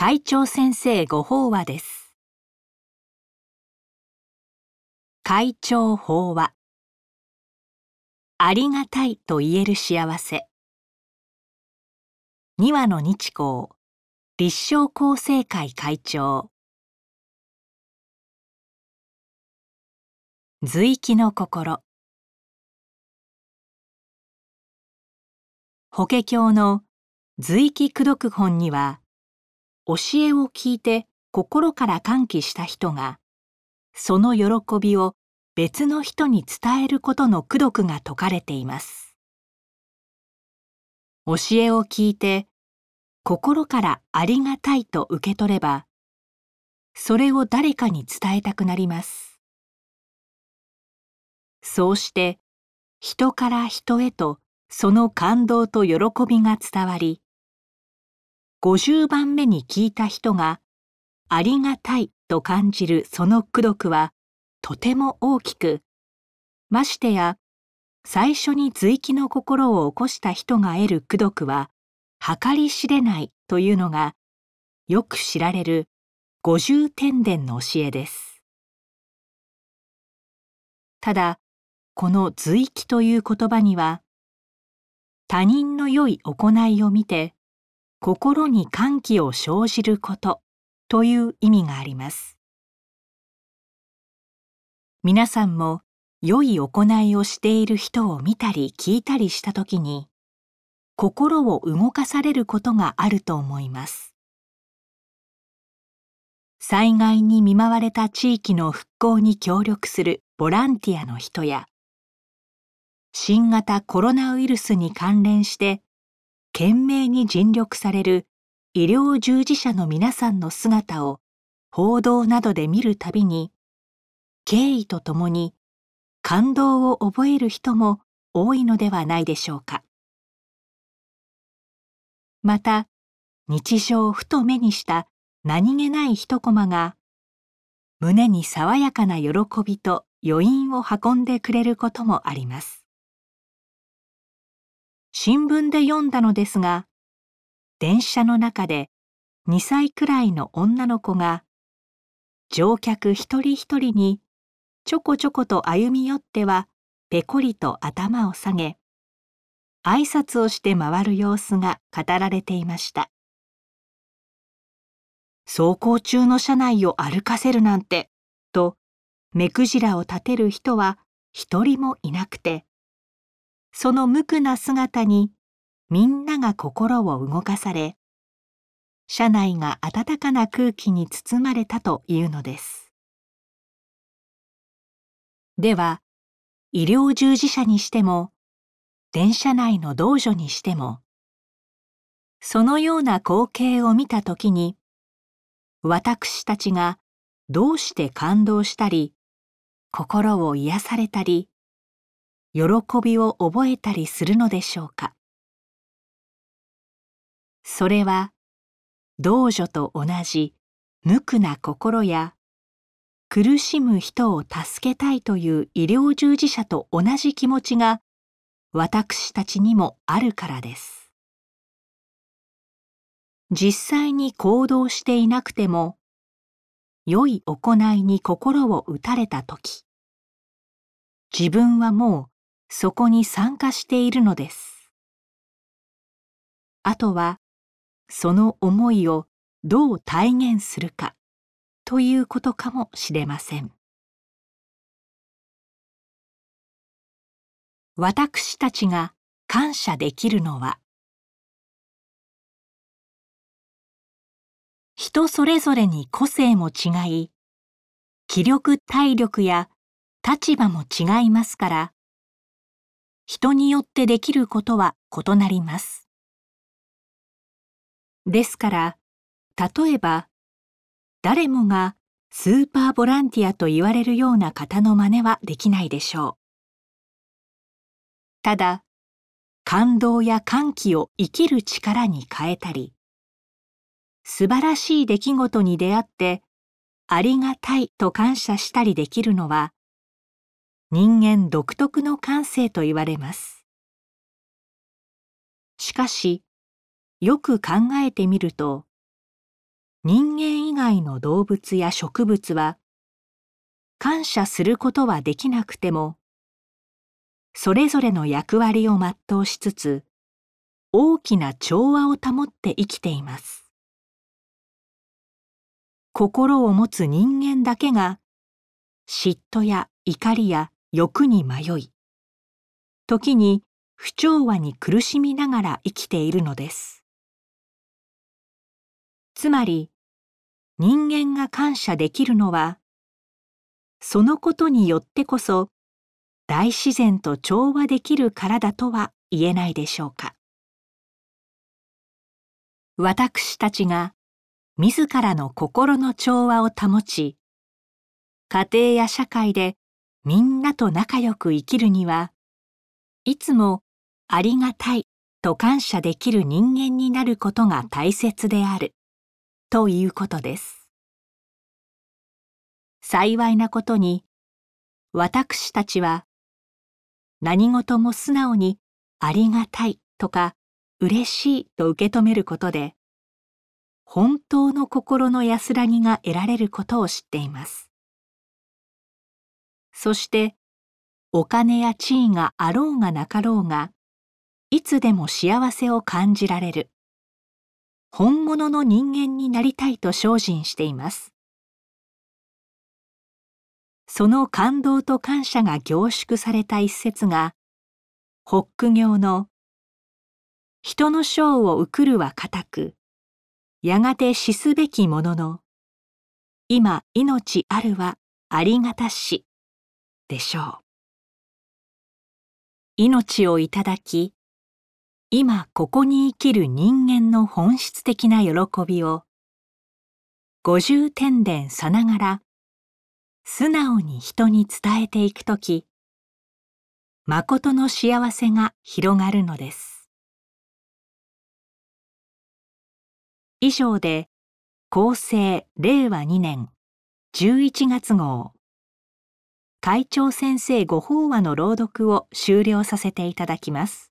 会長先生ご法話です。会長法話。ありがたいと言える幸せ。二羽の日光。立正厚生会会長。随気の心。法華経の随気功読本には教えを聞いて心から歓喜した人がその喜びを別の人に伝えることの功読が説かれています。教えを聞いて心からありがたいと受け取ればそれを誰かに伝えたくなります。そうして人から人へとその感動と喜びが伝わり50番目に聞いた人がありがたいと感じるその功読はとても大きくましてや最初に随気の心を起こした人が得る功読は計り知れないというのがよく知られる五十天殿の教えです。ただこの随気という言葉には他人の良い行いを見て心に歓喜を生じることという意味があります。皆さんも良い行いをしている人を見たり聞いたりしたときに心を動かされることがあると思います。災害に見舞われた地域の復興に協力するボランティアの人や新型コロナウイルスに関連して懸命に尽力される医療従事者の皆さんの姿を報道などで見るたびに敬意とともに感動を覚える人も多いのではないでしょうか。また日常ふと目にした何気ない一コマが胸に爽やかな喜びと余韻を運んでくれることもあります。新聞で読んだのですが、電車の中で2歳くらいの女の子が、乗客一人一人にちょこちょこと歩み寄ってはぺこりと頭を下げ、挨拶をして回る様子が語られていました。走行中の車内を歩かせるなんて、と目くじらを立てる人は一人もいなくて、その無垢な姿にみんなが心を動かされ車内が暖かな空気に包まれたというのです。では医療従事者にしても電車内の道女にしてもそのような光景を見た時に私たちがどうして感動したり心を癒されたり喜びを覚えたりするのでしょうか？それは道女と同じ無垢な心や苦しむ人を助けたいという医療従事者と同じ気持ちが私たちにもあるからです。実際に行動していなくても良い行いに心を打たれた時自分はもうそこに参加しているのです。あとはその思いをどう体現するかということかもしれません。私たちが感謝できるのは人それぞれに個性も違い気力体力や立場も違いますから人によってできることは異なります。ですから、例えば、誰もがスーパーボランティアと言われるような方の真似はできないでしょう。ただ、感動や歓喜を生きる力に変えたり、素晴らしい出来事に出会ってありがたいと感謝したりできるのは、人間独特の感性と言われます。しかし、よく考えてみると、人間以外の動物や植物は感謝することはできなくてもそれぞれの役割を全うしつつ大きな調和を保って生きています心を持つ人間だけが嫉妬や怒りや欲に迷い時に不調和に苦しみながら生きているのです。つまり人間が感謝できるのはそのことによってこそ大自然と調和できるからだとは言えないでしょうか。私たちが自らの心の調和を保ち家庭や社会でみんなと仲良く生きるにはいつもありがたいと感謝できる人間になることが大切であるということです。幸いなことに私たちは何事も素直にありがたいとか嬉しいと受け止めることで本当の心の安らぎが得られることを知っています。そしてお金や地位があろうがなかろうがいつでも幸せを感じられる。本物の人間になりたいと精進しています。その感動と感謝が凝縮された一節がホック行の「人の章を受くるは固くやがて死すべきものの今命あるはありがたし」でしょう。命をいただき今ここに生きる人間の本質的な喜びを五十天殿さながら素直に人に伝えていくとき誠の幸せが広がるのです。以上で厚生令和2年11月号。会長先生ご法話の朗読を終了させていただきます。